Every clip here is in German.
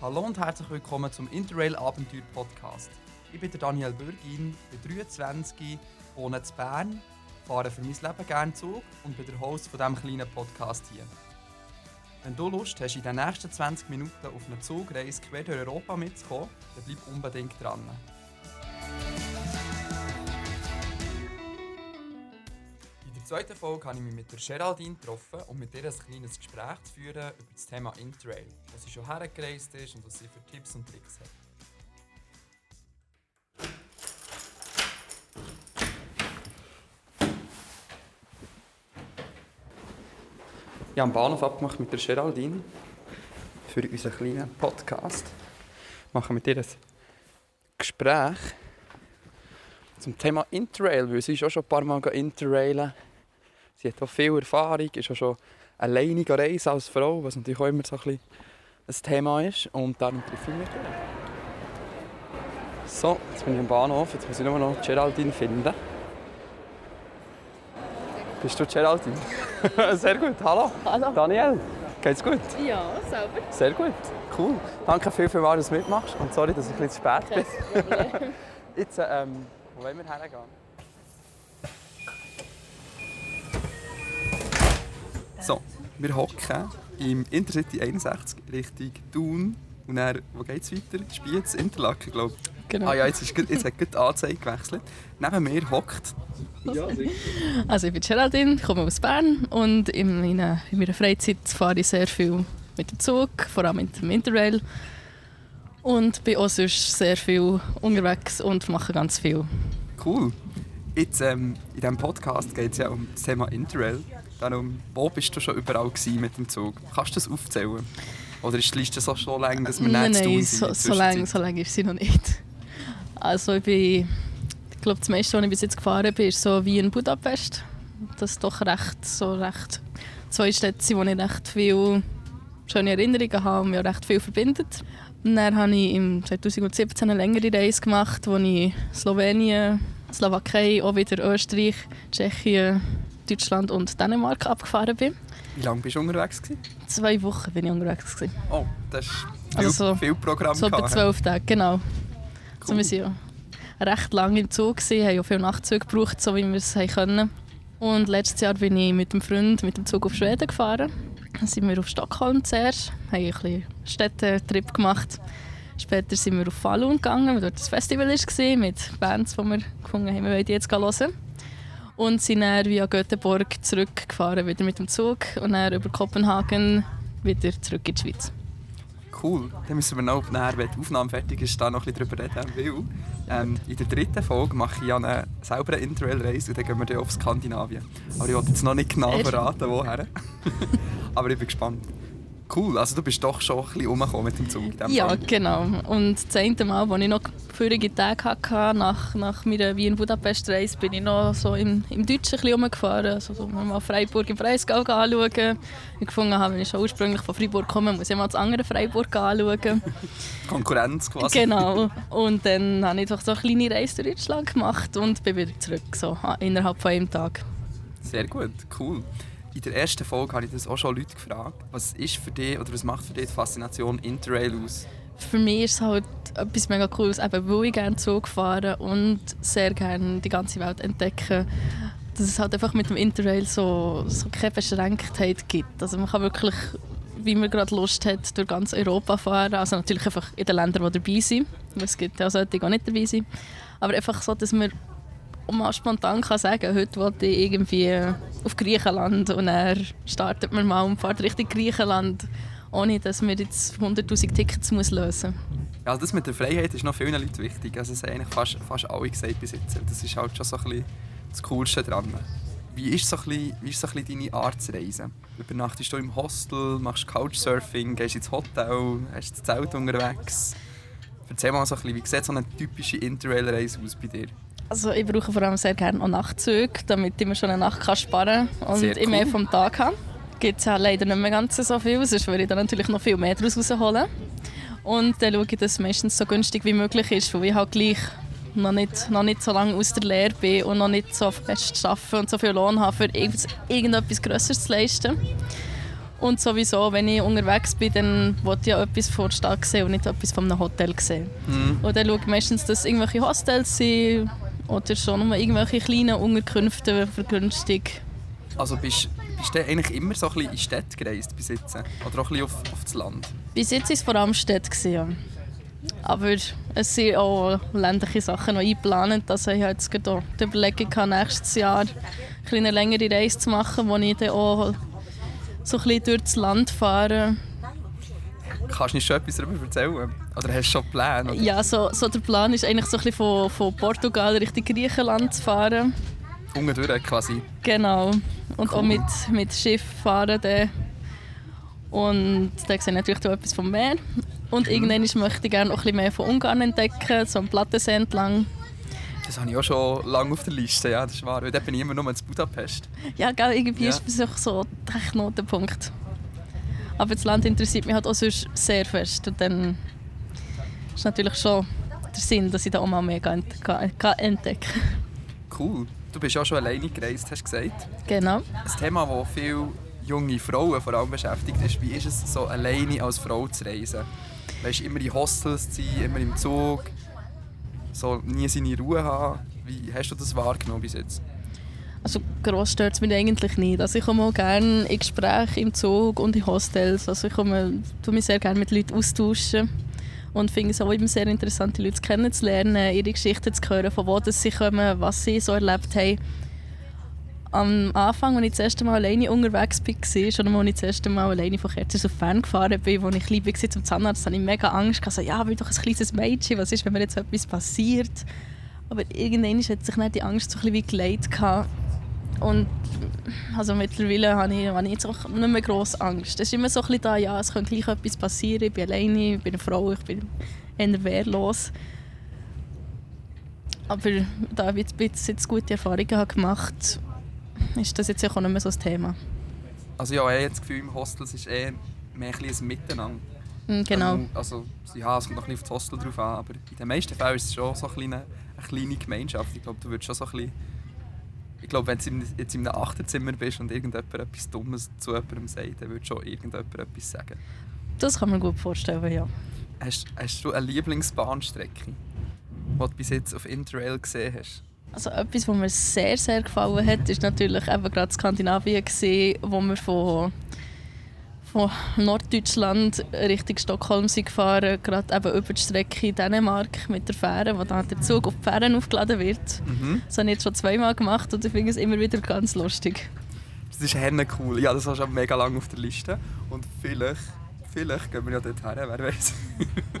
Hallo und herzlich willkommen zum Interrail Abenteuer Podcast. Ich bin der Daniel Bürgin, bin 23, wohne in Bern, fahre für mein Leben gerne Zug und bin der Host von diesem kleinen Podcast hier. Wenn du Lust hast, in den nächsten 20 Minuten auf einer Zugreise quer durch Europa mitzukommen, dann bleib unbedingt dran. Zweiten Folge habe ich mich mit der Geraldine getroffen, um mit ihr ein kleines Gespräch zu führen über das Thema Interrail, wo sie schon hergereist ist und was sie für Tipps und Tricks hat. Ich habe am Bahnhof abgemacht mit der Geraldine für unseren kleinen Podcast. Wir machen mit ihr ein Gespräch zum Thema Interrail, weil sie ist auch schon ein paar Mal Interrailen. Sie hat auch viel Erfahrung, ist auch schon alleine reisen als Frau, was natürlich auch immer so ein, bisschen ein Thema ist. Und darum treffe ich mich. So, jetzt bin ich am Bahnhof, jetzt muss ich nur noch Geraldine finden. Bist du Geraldine? Sehr gut, hallo. Hallo. Daniel, geht's gut? Ja, selber. Sehr gut, cool. Danke viel, viel mal, dass du mitmachst und sorry, dass ich ein bisschen zu spät bin. Jetzt, ähm, wo wollen wir hergehen? So, wir hocken im Intercity 61 Richtung Thun und dann, wo geht es weiter? Spiez, Interlaken, glaube ich. Genau. Ah ja, jetzt, ist, jetzt hat gut die Anzeige gewechselt. Neben mir hockt... Also ich bin Geraldine, komme aus Bern und in meiner, in meiner Freizeit fahre ich sehr viel mit dem Zug, vor allem mit dem Interrail. Und bin auch sonst sehr viel unterwegs und mache ganz viel. Cool. Jetzt, ähm, in diesem Podcast geht es ja um das Thema Interrail. Darum, wo bist du schon überall mit dem Zug? Kannst du das aufzählen? Oder ist die Liste so schon lang, dass wir nein, nicht zu tun nein, sind so, so lange Zwischenzeit? so lang ist sie noch nicht. Also ich bin, ich glaube, das meiste, was ich bis jetzt gefahren bin, ist so wie in Budapest. Das ist doch recht, so recht zwei Städte, wo ich recht viele schöne Erinnerungen habe und mich recht viel verbindet. Und dann habe ich im 2017 eine längere Reise gemacht, wo ich Slowenien, Slowakei, auch wieder Österreich, Tschechien, Deutschland und Dänemark abgefahren bin. Wie lange bist du unterwegs? Gewesen? Zwei Wochen bin ich unterwegs. Gewesen. Oh, das ist viel, Also so- viel Programm. So etwa zwölf Tage, genau. Cool. wir waren ja recht lange im Zug, gewesen, haben auch viele Nachtzüge gebraucht, so wie wir es können. Und letztes Jahr bin ich mit einem Freund mit dem Zug auf Schweden gefahren. Dann sind wir auf Stockholm zuerst, haben ein bisschen Städtetrip gemacht. Später sind wir auf Falun gegangen, weil dort das Festival war, mit Bands, die wir gefunden haben, wir wollen die jetzt hören. Und sind dann via Göteborg zurückgefahren, wieder mit dem Zug. Und dann über Kopenhagen wieder zurück in die Schweiz. Cool. Dann müssen wir noch, nachher, wenn die Aufnahme fertig ist, da noch ein bisschen drüber reden. Weil ähm, in der dritten Folge mache ich ja eine selber eine Interrail-Reise und dann gehen wir dann auf Skandinavien. Aber ich wollte jetzt noch nicht genau verraten, woher. Aber ich bin gespannt. Cool, also du bist doch schon ein bisschen rumgekommen mit dem Zug Ja, Fall. genau. Und das eine Mal, als ich noch vorige Tage hatte, nach, nach meiner Wien-Budapest-Reise, bin ich noch so im, im Deutschen ein bisschen rumgefahren. Also so mal Freiburg im Breisgau anschauen. Ich gefunden habe, wenn ich schon ursprünglich von Freiburg komme, muss ich mal das andere Freiburg anschauen. Konkurrenz quasi. genau. Und dann habe ich doch so eine kleine Reise durch Deutschland gemacht und bin wieder zurück, so innerhalb von einem Tag. Sehr gut, cool. In der ersten Folge habe ich das auch schon Leute gefragt. Was ist für dich oder was macht für dich die Faszination Interrail aus? Für mich ist es halt etwas mega Cooles, eben weil ich gerne Zug fahre und sehr gerne die ganze Welt entdecken. Dass es halt einfach mit dem Interrail so, so keine Beschränktheit gibt. Also man kann wirklich, wie man gerade Lust hat, durch ganz Europa fahren. Also natürlich einfach in den Ländern, die dabei sind. Es gibt ja solche, die auch nicht dabei sind. Aber einfach so, dass man mal spontan kann sagen, heute will ich irgendwie auf Griechenland und dann startet man mal und fährt Richtung Griechenland, ohne dass man jetzt 100'000 Tickets muss lösen Ja, also das mit der Freiheit ist noch vielen Leuten wichtig. Also das haben eigentlich fast, fast alle gesagt bis jetzt. Das ist halt schon so ein bisschen das Coolste dran. Wie ist, so ein bisschen, wie ist so ein bisschen deine Art zu reisen? Übernachtest du im Hostel, machst Couchsurfing, gehst ins Hotel, hast das Zelt unterwegs? Erzähl mal so ein bisschen, wie sieht so eine typische Interrail-Reise aus bei dir? Also ich brauche vor allem sehr gerne auch Nachtzüge, damit ich mir schon eine Nacht kann sparen kann und ich mehr cool. vom Tag habe. Gibt es ja leider nicht mehr ganz so viel, sonst würde ich dann natürlich noch viel mehr daraus rausholen. Und dann schaue ich, dass es meistens so günstig wie möglich ist, weil ich halt gleich noch nicht, noch nicht so lange aus der Lehre bin und noch nicht so fest arbeite und so viel Lohn habe, für irgend- irgendetwas Größeres zu leisten. Und sowieso, wenn ich unterwegs bin, dann will ich ja etwas von der Stadt sehen und nicht etwas von einem Hotel sehen. Mhm. Und dann schaue ich meistens, dass irgendwelche Hostels sind oder schon nur irgendwelche kleinen Unterkünfte vergünstigt. Also bist, bist du eigentlich immer so ein bisschen in Städte gereist bis jetzt? Oder auch ein bisschen auf, auf das Land? Bis jetzt war es vor allem Städte. Ja. Aber es sind auch ländliche Sachen noch eingeplant. Also ich habe jetzt gerade die Überlegung, gehabt, nächstes Jahr eine längere Reise zu machen, wo ich dann auch so ein bisschen durch das Land fahre. Kannst du nicht schon etwas darüber erzählen? Oder hast du schon Pläne? Oder? Ja, so, so der Plan ist eigentlich so ein bisschen von, von Portugal Richtung Griechenland zu fahren. Unten quasi. Genau. Und Cool. auch mit, mit Schiff fahren. Dann. Und da sehe ich natürlich auch etwas vom Meer. Und irgendwann möchte ich gerne auch ein bisschen mehr von Ungarn entdecken, so am Plattensee entlang. Das habe ich auch schon lange auf der Liste, ja, das ist wahr. Weil dort bin ich immer nur in Budapest. Ja, gell, irgendwie Ja. ist das auch so der Knotenpunkt. Aber das Land interessiert mich halt auch sonst sehr fest. Und dann ist natürlich schon der Sinn, dass ich da auch mal mehr ent- kann- kann entdecken Cool. Du bist auch schon alleine gereist, hast du gesagt. Genau. Ein Thema, das viele junge Frauen vor allem beschäftigt ist, wie ist es, so alleine als Frau zu reisen? Weißt, immer in Hostels zu sein, immer im Zug, so nie seine Ruhe haben. Wie hast du das wahrgenommen bis jetzt? Also gross stört es mich eigentlich nicht. Also ich komme auch gerne in Gespräche im Zug und in Hostels. Also ich komme, tue mich sehr gerne mit Leuten austauschen und finde es auch immer sehr interessant, die Leute kennenzulernen, ihre Geschichten zu hören, von wo sie kommen, was sie so erlebt haben. Am Anfang, als ich das erste Mal alleine unterwegs war, schon als ich das erste Mal alleine von Kerzers auf Fern gefahren bin, als ich klein zum Zahnarzt, hatte ich mega Angst. Ich dachte, ja, ich bin doch ein kleines Mädchen, was ist, wenn mir jetzt etwas passiert? Aber irgendwann hat sich dann die Angst so ein bisschen wie geleitet. Und also mittlerweile habe ich, habe ich jetzt auch nicht mehr grosse Angst. Es ist immer so ein bisschen da, ja, es könnte gleich etwas passieren. Ich bin alleine, ich bin eine Frau, ich bin eher wehrlos. Aber da ich jetzt, jetzt gute Erfahrungen habe gemacht ist das jetzt auch nicht mehr so das Thema. Also ja, ich habe das Gefühl, im Hostel ist eher mehr ein, ein Miteinander. Mm, Genau. Ähm, Also, ja, es kommt noch ein bisschen auf das Hostel drauf an, aber in den meisten Fällen ist es schon so eine kleine, eine kleine Gemeinschaft. Ich glaube, du würdest schon so ein bisschen... Ich glaube, wenn du jetzt in einem Achterzimmer bist und irgendjemand etwas Dummes zu jemandem sagt, dann würde schon irgendjemand etwas sagen. Das kann man gut vorstellen, ja. Hast, hast du eine Lieblingsbahnstrecke, die du bis jetzt auf Interrail gesehen hast? Also etwas, was mir sehr, sehr gefallen hat, ist natürlich eben gerade Skandinavien gesehen, wo wir von, von Norddeutschland Richtung Stockholm sind gefahren, gerade eben über die Strecke in Dänemark mit der Fähre, wo dann der Zug auf die Fähren aufgeladen wird. Mhm. Das habe ich jetzt schon zweimal gemacht und ich finde es immer wieder ganz lustig. Das ist herne cool. Ja, das war schon mega lange auf der Liste. Und vielleicht, vielleicht gehen wir ja dort her, wer weiß.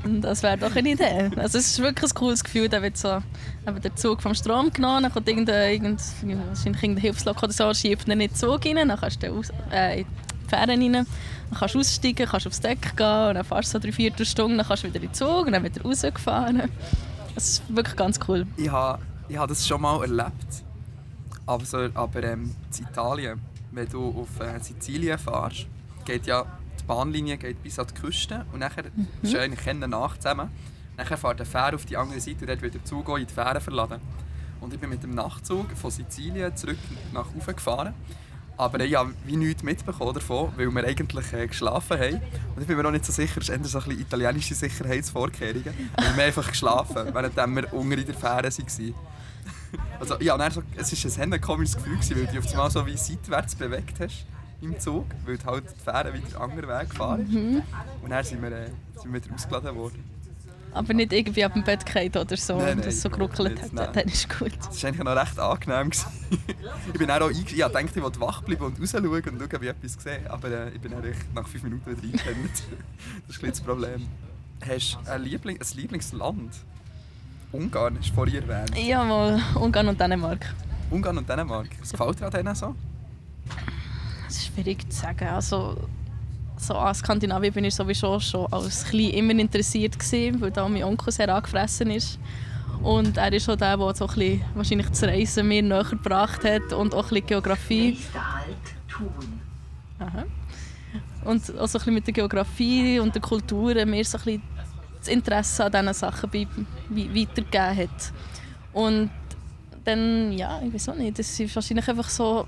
Das wäre doch eine Idee. Also es ist wirklich ein cooles Gefühl, da wird so eben der Zug vom Strom genommen, dann kommt irgendein, irgend, wahrscheinlich irgendein Hilfslok oder so, schiebt ihn in den Zug rein, dann kannst du aus, äh, in die rein, dann kannst du aussteigen, kannst aufs Deck gehen und dann fährst du so drei, vier Stunden, dann kannst du wieder in den Zug und dann wieder rausgefahren. Das ist wirklich ganz cool. Ich habe ich ha das schon mal erlebt. Aber, so, aber ähm, in Italien, wenn du auf äh, Sizilien fährst, geht ja die Bahnlinie geht bis an die Küste und nachher mhm. ist eigentlich keine Nacht zusammen. Nachher fährt der Fähre auf die andere Seite und dort wieder Zug in die Fähre verladen. Und ich bin mit dem Nachtzug von Sizilien zurück nach Ufe gefahren. Aber ich habe wie nichts mitbekommen davon, weil wir eigentlich äh, geschlafen haben. Und ich bin mir noch nicht so sicher, es ist eher so ein bisschen italienische Sicherheitsvorkehrungen. Wir haben einfach geschlafen, während wir unten in der Fähre waren. Also, ja, und so, es war ein komisches Gefühl, weil du dich auf einmal so wie seitwärts bewegt hast im Zug, weil halt die Fähre wieder einen anderen Weg gefahren ist. Mhm. Und dann sind wir, äh, sind wir wieder ausgeladen worden. Aber nicht irgendwie ab dem Bett gefallen oder so, Nein, und das so geruckelt hat. nein. Dann ist gut. Das war eigentlich noch recht angenehm. ich bin auch einge- ich dachte, ich wollte wach bleiben und rausschauen und schauen, ob ich etwas sehe. Aber äh, ich bin echt nach fünf Minuten wieder eingepennt. das ist ein das Problem. Hast du ein, Liebling, ein Lieblingsland? Ungarn ist vorhin erwähnt. Ja, mal Ungarn und Dänemark. Ungarn und Dänemark. Was gefällt dir an denen so? Das ist schwierig zu sagen. Also, so an Skandinavien bin ich sowieso schon als Klein immer interessiert gewesen, weil da mein Onkel sehr angefressen ist. Und er ist auch der, der so bisschen, wahrscheinlich das Reisen mir näher gebracht hat und auch ein Geografie. Aha. Und auch so ein bisschen mit der Geografie und der Kultur mir so ein bisschen das Interesse an diesen Sachen weitergegeben hat. Und dann, ja, ich weiß auch nicht, das ist wahrscheinlich einfach so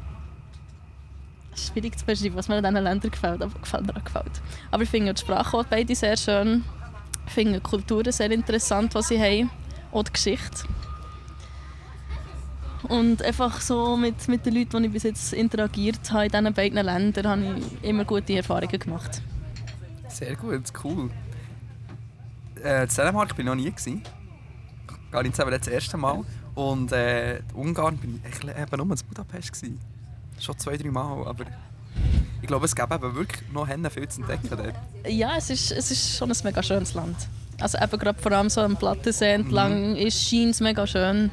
schwierig zu beschreiben, was mir an diesen Ländern gefällt, aber gefällt mir auch gefällt. Aber ich finde die Sprache auch beide sehr schön. Ich finde die Kulturen sehr interessant, was sie haben. Auch die Geschichte. Und einfach so mit, mit den Leuten, die ich bis jetzt interagiert habe in diesen beiden Ländern, habe ich immer gute Erfahrungen gemacht. Sehr gut, cool. Äh, in Dänemark war ich noch nie. Gewesen. Gar nicht selber das erste Mal. Und äh, in Ungarn bin ich eben nur in Budapest. Gewesen. Schon zwei, drei Mal. Aber ich glaube, es gäbe eben wirklich noch Hände viel zu entdecken dort. Ja, es ist, es ist schon ein mega schönes Land. Also eben gerade vor allem so am Plattensee entlang ist scheint mega schön.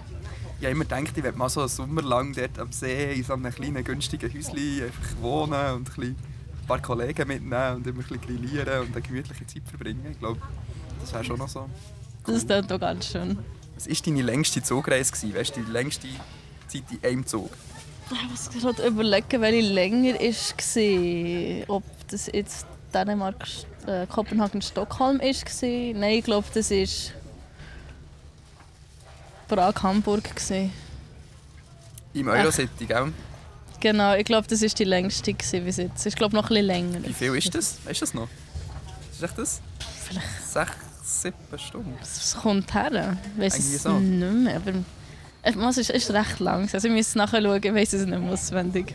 Ich habe immer gedacht, ich werde mal so einen Sommer lang dort am See in so einem kleinen, günstigen Häuschen einfach wohnen und ein, bisschen, ein paar Kollegen mitnehmen und immer ein bisschen grillieren und eine gemütliche Zeit verbringen. Ich glaube, das wäre schon noch so. Das ist dort auch ganz schön. Was war deine längste Zugreise? Weißt du, die längste Zeit in einem Zug? Ich muss gerade überlegen, welche länger war. Ob das jetzt Dänemark, äh, Kopenhagen, Stockholm war. Nein, ich glaube, das war Prag, Hamburg. Im Eurocity, gell? Genau, ich glaube, das war die längste bis jetzt. Ich glaube noch ein bisschen länger. Wie viel ist das? Weißt du das noch? Ist echt das? Vielleicht. Sechs, sieben Stunden. Es kommt her. Ich weiß es so. nicht mehr. Aber es ist, ist recht lang. Also ich muss es nachschauen, ich weiß es nicht mehr auswendig.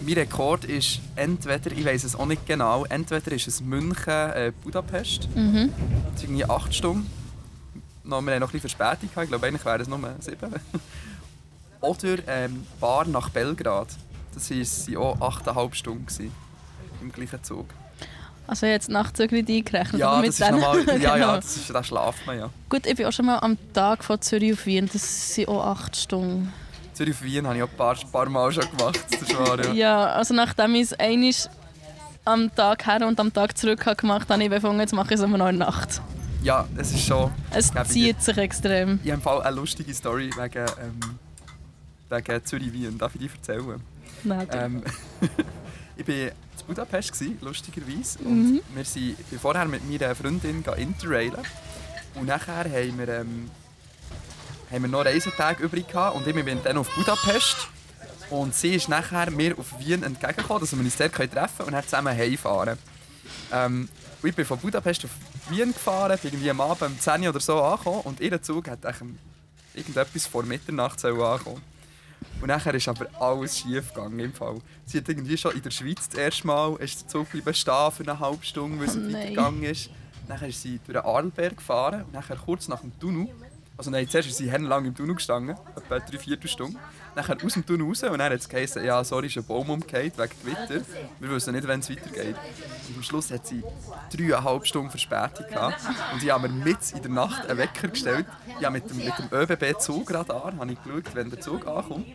Mein Rekord ist entweder, ich weiß es auch nicht genau, entweder ist es München, äh, Budapest. Mhm. Das ist irgendwie acht Stunden. Noch, wir haben noch ein bisschen Verspätung gehabt. Ich glaube, eigentlich wären es nur sieben. Oder ähm, Bar nach Belgrad. Das waren auch achteinhalb Stunden gewesen, im gleichen Zug. Also jetzt Nachtzüge eingerechnet. Ja, mit das ist normal. Ja, ja, Genau. das ist, da schlaft man ja. Gut, ich bin auch schon mal am Tag von Zürich auf Wien. Das sind auch acht Stunden. Zürich auf Wien habe ich auch ein paar, paar Mal schon gemacht. Das wahr, ja. Ja, also nachdem ich es einmal am Tag her und am Tag zurück habe gemacht habe, habe ich befunden, jetzt mache ich es immer noch in der Nacht. Ja, es ist schon... Es zieht sich extrem. Ich habe im Fall eine lustige Story wegen, ähm, wegen Zürich-Wien. Darf ich die erzählen? Nein, Ähm, ich war in Budapest, gewesen, lustigerweise. Mhm. Und wir sind, ich bin vorher mit meiner Freundin interrailen. Und nachher haben wir, ähm, haben wir noch Reisetage übrig gehabt. Und ich bin dann auf Budapest. Und sie ist nachher mir auf Wien entgegengekommen, dass wir uns dort treffen können und dann zusammen heimfahren. Ähm, und ich bin von Budapest auf Wien gefahren, bin irgendwie am Abend um 10 Uhr oder so angekommen. Und ihr Zug hat irgendetwas vor Mitternacht ankommen. Und nachher ist aber alles schief gegangen im Fall. Sie hat irgendwie schon in der Schweiz das erste Mal ist der Zug bleiben stehen für eine halbe Stunde, weil es Oh weitergegangen ist. Nachher ist sie durch den Arlberg gefahren und nachher kurz nach dem Tunnel. Also nein, zuerst ist sie lang im Tunnel gestanden, etwa drei Viertelstunde. Nachher aus dem Tunnel raus und dann hat es geheißen, ja sorry, ist ein Baum umgekehrt wegen Gewitter. Wir wissen nicht, wann es weitergeht. Und am Schluss hat sie dreieinhalb Stunden Verspätung gehabt. Und ich habe mir mitten in der Nacht einen Wecker gestellt. Ich mit dem, mit dem ÖBB-Zugradar geschaut, wenn der Zug ankommt.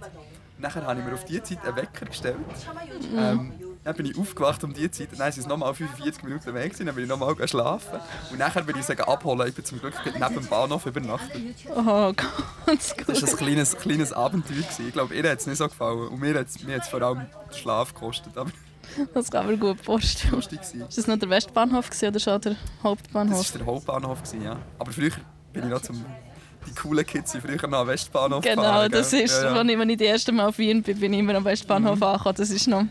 Nachher habe ich mir auf diese Zeit einen Wecker gestellt. Ähm, dann bin ich aufgewacht um diese Zeit. Dann waren es nochmal 45 Minuten weg. Dann bin ich nochmal schlafen. Und nachher bin ich sie abholen. Ich bin zum Glück neben dem Bahnhof übernachtet. Oh, ganz gut. Das war ein kleines, kleines Abenteuer. Gewesen. Ich glaube, ihr hat es nicht so gefallen. Und mir hat es mir hat's vor allem den Schlaf gekostet. Aber Das kann man gut vorstellen. lustig gewesen. Ist das noch der Westbahnhof gewesen oder schon der Das Hauptbahnhof? war der Hauptbahnhof. Gewesen, ja. Aber früher bin ich noch zum... Die coolen Kids sind früher noch am Westbahnhof Genau, gefahren. das ist, Ja, ja. als ich, ich das erste Mal auf Wien bin, bin ich immer am Westbahnhof angekommen. Das ist noch,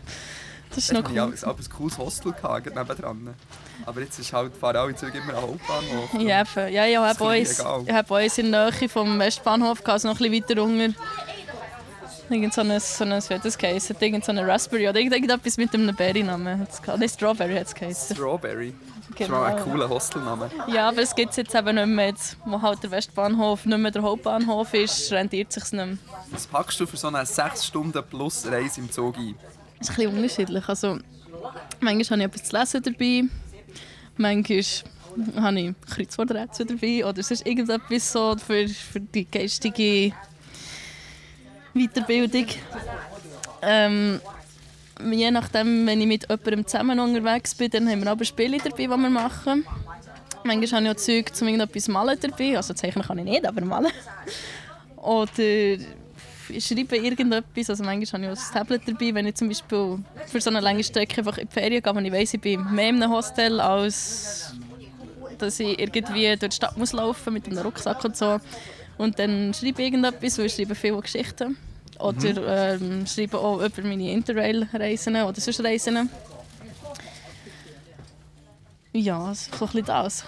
das ist noch Ich hatte cool. auch ein cooles Hostel gehabt, nebendran. Aber jetzt ist halt, fahren alle Züge immer am Hauptbahnhof. Ja, eben. ja, ich habe ein uns, ich habe in der Nähe vom Westbahnhof gehabt, also noch ein bisschen weiter unten. Irgend so ein, so ein, wie hat das geheißen? Irgend so eine Raspberry oder irgend- irgendetwas mit einem Berry-Namen. Nein, Strawberry hat es geheißen. Strawberry. Das ist mal ein cooler Hostelname. Ja, aber es gibt es jetzt eben nicht mehr. Jetzt, wo halt der Westbahnhof nicht mehr der Hauptbahnhof ist, rentiert sich nicht mehr. Was packst du für so eine 6 Stunden plus Reise im Zug ein? Ist ein bisschen unterschiedlich. Also, manchmal habe ich etwas zu lesen dabei, manchmal habe ich Kreuzworträtsel dabei oder es ist irgendetwas so für, für die geistige Weiterbildung. Ähm, je nachdem, wenn ich mit jemandem zusammen unterwegs bin, dann haben wir aber Spiele dabei, die wir machen. Manchmal habe ich auch Zeug zum irgendetwas malen dabei. Also zeichnen kann ich nicht, aber malen. Oder schreibe irgendetwas. Also manchmal habe ich auch ein Tablet dabei, wenn ich zum Beispiel für so eine lange Strecke einfach in die Ferien gehe, wenn ich weiss, ich bin mehr in einem Hostel, als dass ich irgendwie durch die Stadt muss laufen mit einem Rucksack und so. Und dann schreibe ich irgendetwas, weil ich schreibe viele Geschichten. Oder ähm, schreibe auch über meine Interrail-Reisen oder sonst Reisen. Ja, so ein bisschen das.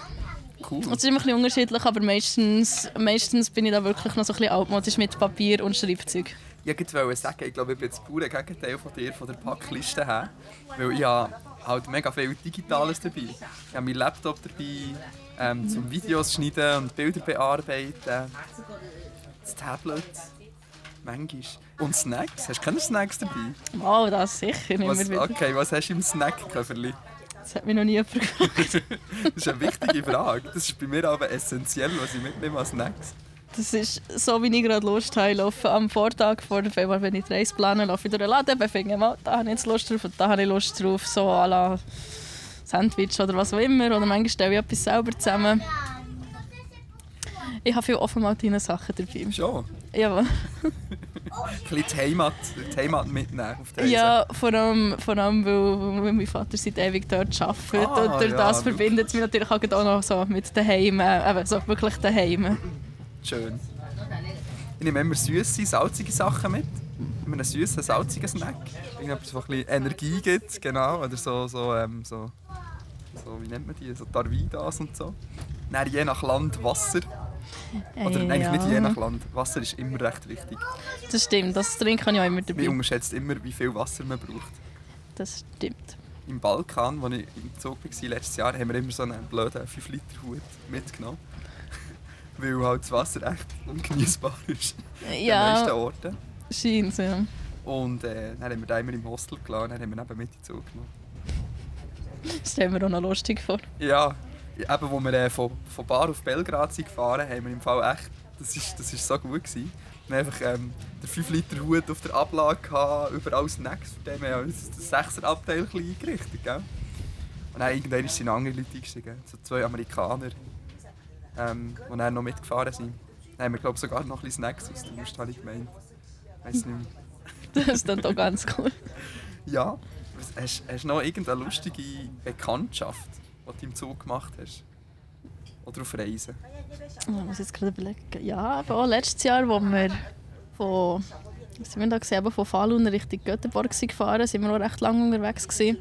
Cool. Es ist immer ein bisschen unterschiedlich, aber meistens, meistens bin ich da wirklich noch so ein bisschen altmodisch mit Papier und Schreibzeug. Ich wollte sagen, ich glaube, ich bin das pure Gegenteil von dir, von der Packliste her. Weil ich habe halt mega viel Digitales dabei. Ich habe meinen Laptop dabei, ähm, zum Videos schneiden und Bilder bearbeiten. Das Tablet. Manchmal. Und Snacks. Hast du keine Snacks dabei? Oh, das sicher, immer Was, okay, was hast du im Snackköfferli? Das hat mich noch nie jemand gefragt. Das ist eine wichtige Frage. Das ist bei mir aber essentiell, was ich mitnehme als Snacks. Das ist so, wie ich gerade Lust habe. Ich laufe am Vortag vor der Februar, wenn ich die Reise plane, laufe ich durch den Laden, finde mal, da habe ich jetzt Lust drauf und da habe ich Lust drauf. So à la Sandwich oder was auch immer. Oder manchmal stelle ich etwas selber zusammen. Ich habe viele Offenmaltinen-Sachen dabei. Schon. Ja, Ein bisschen die Heimat, die Heimat mitnehmen auf Reise. ja vor, allem, vor allem, weil, weil mein Vater seit ewig dort arbeitet. Ah, und durch ja, das verbindet es mich natürlich auch noch so mit daheim. äh, Eben, so wirklich daheim. Schön. Ich nehme immer süße, salzige Sachen mit. Immer einen süßen, salzigen Snack. Irgendetwas, was ein bisschen Energie gibt, genau. Oder so, so, ähm, so, so wie nennt man die? So Tarvidas und so. Dann je nach Land Wasser. Oder Äh, eigentlich nicht ja. je nach Land. Wasser ist immer recht wichtig. Das stimmt, das trinke ich auch immer Man dabei. unterschätzt immer, wie viel Wasser man braucht. Das stimmt. Im Balkan, wo ich im Zug war letztes Jahr, haben wir immer so einen blöden 5-Liter-Hut mitgenommen. Weil halt das Wasser echt ungenießbar ist. An den meisten Ja, Orten. scheint ja. Und äh, dann haben wir den immer im Hostel gelassen, dann haben wir neben mit in den Zug genommen. Das stellen wir auch noch lustig vor. Ja, eben, wo wir äh, von, von Bar auf Belgrad sind gefahren haben wir im Fall echt, das ist, das ist so gut gewesen. Wir haben einfach ähm, den 5 Liter Hut auf der Ablage gehabt, überall Snacks, für den wir haben uns das 6er Abteil ein eingerichtet, gell? Und dann irgendwann sind andere Leute eingestiegen, so zwei Amerikaner, ähm, die dann noch mitgefahren sind. Dann haben wir glaube sogar noch ein bisschen Snacks austauscht, habe ich gemeint. Weiss nicht mehr. Das ist dann doch ganz cool. Ja. Hast du noch irgendeine lustige Bekanntschaft, die du im Zug gemacht hast? Oder auf Reisen? Ich muss jetzt gerade überlegen. Ja, aber auch letztes Jahr, wo wir von, was sind wir da gesehen, von Falun Richtung Göteborg gefahren sind, wir auch recht lange unterwegs gewesen.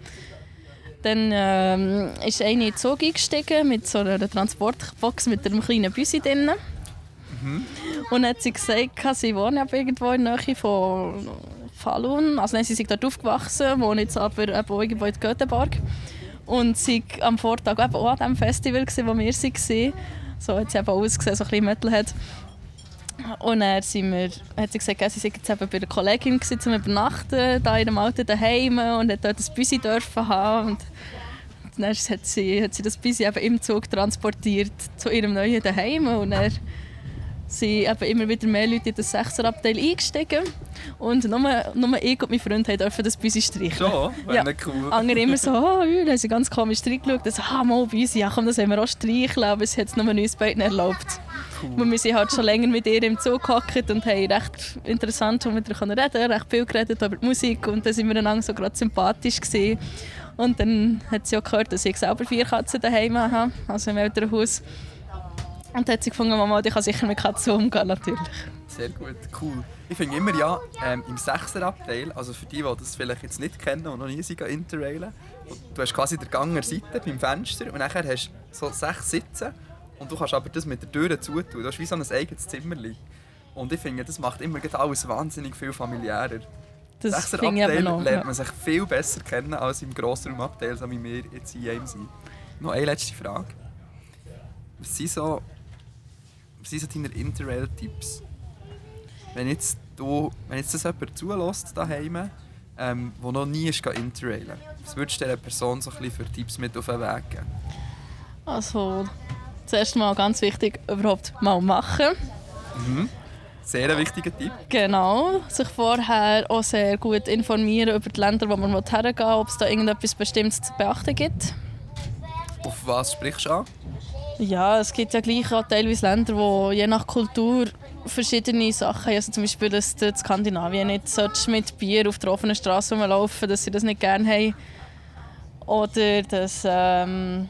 Dann ähm, ist eine in den Zug eingestiegen mit so einer Transportbox mit einem kleinen Büsi drin. Und dann hat sie gesagt, sie wohne irgendwo in der Nähe von Falun. Also nein, sie sind dort aufgewachsen, wohnen jetzt aber irgendwo in Göteborg. Und sie am Vortag eben auch an dem Festival, gewesen, wo wir waren. So hat sie eben ausgesehen, so ein bisschen Metalhead. Und dann sind wir, hat sie gesagt, sie sei jetzt eben bei einer Kollegin gewesen, zum Übernachten, da in einem Alten daheim und hat dort ein Büsi dürfen haben. Und dann hat sie, hat sie das Büsi eben im Zug transportiert zu ihrem neuen Daheim. Und dann sind eben immer wieder mehr Leute in das 6er-Abteil eingestiegen. Und nur, nur ich und mein Freund dürfen das Büsi streichen. Schon? Wäre Ja. cool. Andere immer so, oh, ja, dann haben sie ganz komisch reingeschaut. Dann so, ah, mal Büsi, ja komm, das haben wir auch streicheln, aber es hat es nur uns beiden erlaubt. Und wir sind halt schon länger mit ihr im Zug gehockt und haben recht interessant mit ihr reden, recht viel geredet über die Musik und dann sind wir einander so gerade sympathisch gewesen. Und dann hat sie auch gehört, dass ich selber vier Katzen daheim habe, also im Elternhaus. Und dann hat sie gefunden, Mama, ich kann sicher mit Katzen umgehen, natürlich. Sehr gut, cool. Ich finde immer ja, ähm, im 6er Abteil, also für die, die das vielleicht jetzt nicht kennen und noch nie sind interrailen, du hast quasi der Seite beim Fenster und nachher hast du so sechs Sitze und du kannst aber das mit der Tür zutun. Du hast wie so ein eigenes Zimmerli. Und ich finde, das macht immer alles wahnsinnig viel familiärer. Im Das 6er finde ich Abteil noch. lernt man sich viel besser kennen als im Grossraumabteil, so wie wir jetzt in einem sind. Noch eine letzte Frage. Was sind so, was sind deine Interrail-Tipps? Wenn jetzt, du, wenn jetzt das jemand zulässt daheim, ähm, der noch nie ist interrailen, was würdest du dieser Person so ein bisschen für Tipps mit auf den Weg geben? Also, zuerst mal ganz wichtig, überhaupt mal machen. Sehr ein wichtiger Tipp. Genau, sich vorher auch sehr gut informieren über die Länder, wo man hergehen will, ob es da irgendetwas Bestimmtes zu beachten gibt. Auf was sprichst du an? Ja, es gibt ja gleich auch teilweise Länder, wo je nach Kultur verschiedene Sachen haben. Also zum Beispiel, dass du in Skandinavien nicht mit Bier auf der offenen Straße rumlaufen dass sie das nicht gerne haben. Oder dass ähm,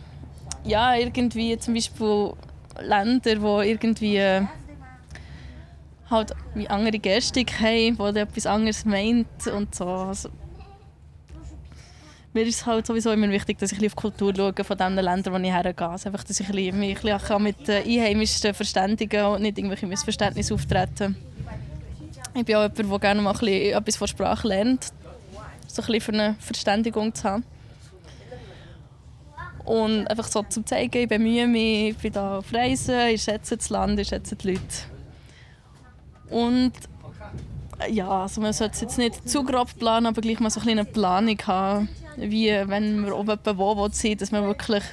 ja, irgendwie zum Beispiel Länder, wo irgendwie halt wie andere Gestik haben, wo etwas anderes meint und so. Also, mir ist es halt sowieso immer wichtig, dass ich auf die Kultur schaue von den Ländern, wo ich hergehe. Einfach, dass ich mich ein bisschen mit Einheimischen verständigen und nicht irgendwelche Missverständnisse auftreten. Ich bin auch jemand, der gerne mal etwas von Sprache lernt, so ein für eine Verständigung zu haben. Und einfach so zu zeigen, ich bemühe mich, ich bin hier auf Reisen, ich schätze das Land, ich schätze die Leute. Und ja, also man sollte es jetzt nicht zu grob planen, aber gleich mal so ein eine Planung haben, wie wenn man oben wo wo sein dass man wirklich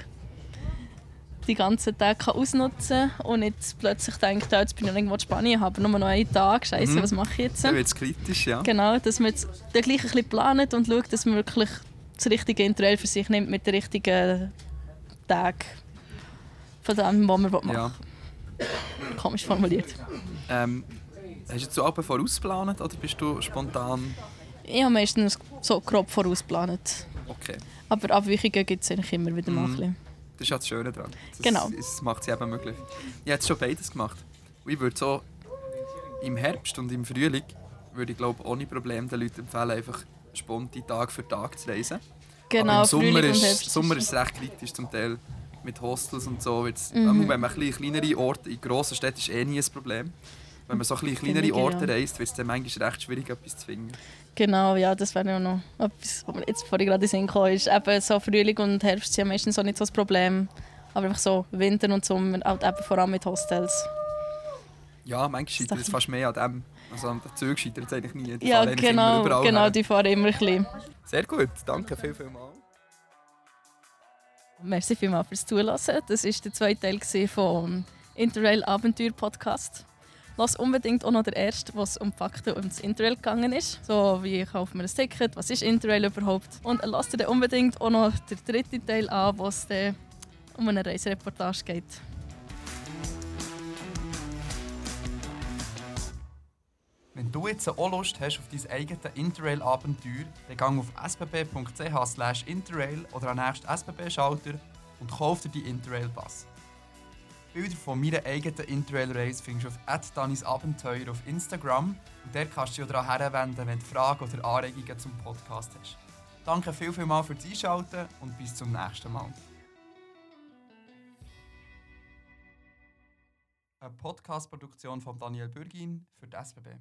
die ganzen Tage ausnutzen kann und nicht plötzlich denkt, ja, jetzt bin ich irgendwo in Spanien, habe nur noch einen Tag, scheiße, Mhm. was mache ich jetzt? Dann wird es kritisch, ja. Genau, dass man jetzt gleich ein bisschen plant und schaut, dass man wirklich das richtige Interell für sich nimmt mit den richtigen Tagen von dem, was man machen will. ja. Komisch formuliert. Ähm, hast du so Alpen vorausgeplant oder bist du spontan... Ich habe meistens so grob vorausgeplant. Okay, Aber Abweichungen gibt es eigentlich immer wieder mal Mhm. das ist ja das Schöne daran. Das, Genau. Das macht es eben möglich. Ich habe schon beides gemacht. Und ich würde so im Herbst und im Frühling würde ich glaube ohne Probleme den Leuten empfehlen, einfach spontan Tag für Tag zu reisen. Genau, Aber im Sommer Frühling ist. Sommer ist es recht kritisch zum Teil mit Hostels und so. Wird's, Mhm. Wenn man ein kleinere Orte, in grossen Städten ist eh nie ein Problem. Wenn man so ein kleinere Orte ja. reist, wird es dann manchmal recht schwierig, etwas zu finden. Genau, ja, das wäre ja noch etwas, was mir jetzt vorhin gerade in Sinn gekommen ist. Eben so Frühling und Herbst sind meistens so nicht so das Problem. Aber einfach so Winter und Sommer, halt eben vor allem mit Hostels. Ja, manchmal scheitert es fast mehr an dem. Also an den Zügen scheitert es eigentlich nie. Die ja, genau, genau, her. die fahren immer ein bisschen. Sehr gut, danke viel, viel mal. Merci vielmals fürs Zulassen. Das war der zweite Teil vom Interrail Abenteuer Podcast. Lass unbedingt auch noch der erste, was um Fakten um das Interrail gegangen ist. So wie kauft man ein Ticket, was ist Interrail überhaupt. Und lass dir unbedingt auch noch den dritten Teil an, wo um eine Reisereportage geht. Wenn du jetzt auch Lust hast auf dein eigenes Interrail-Abenteuer, dann gang auf sbb.ch interrail oder am nächsten SBB-Schalter und kauf dir die Interrail-Pass. Bilder von meiner eigenen Interrail-Reise findest du auf @danisabenteuer auf Instagram und dort kannst du dich daran herwenden, wenn du Fragen oder Anregungen zum Podcast hast. Danke viel, viel mal fürs Einschalten und bis zum nächsten Mal. Eine Podcast-Produktion von Daniel Bürgin für die SBB.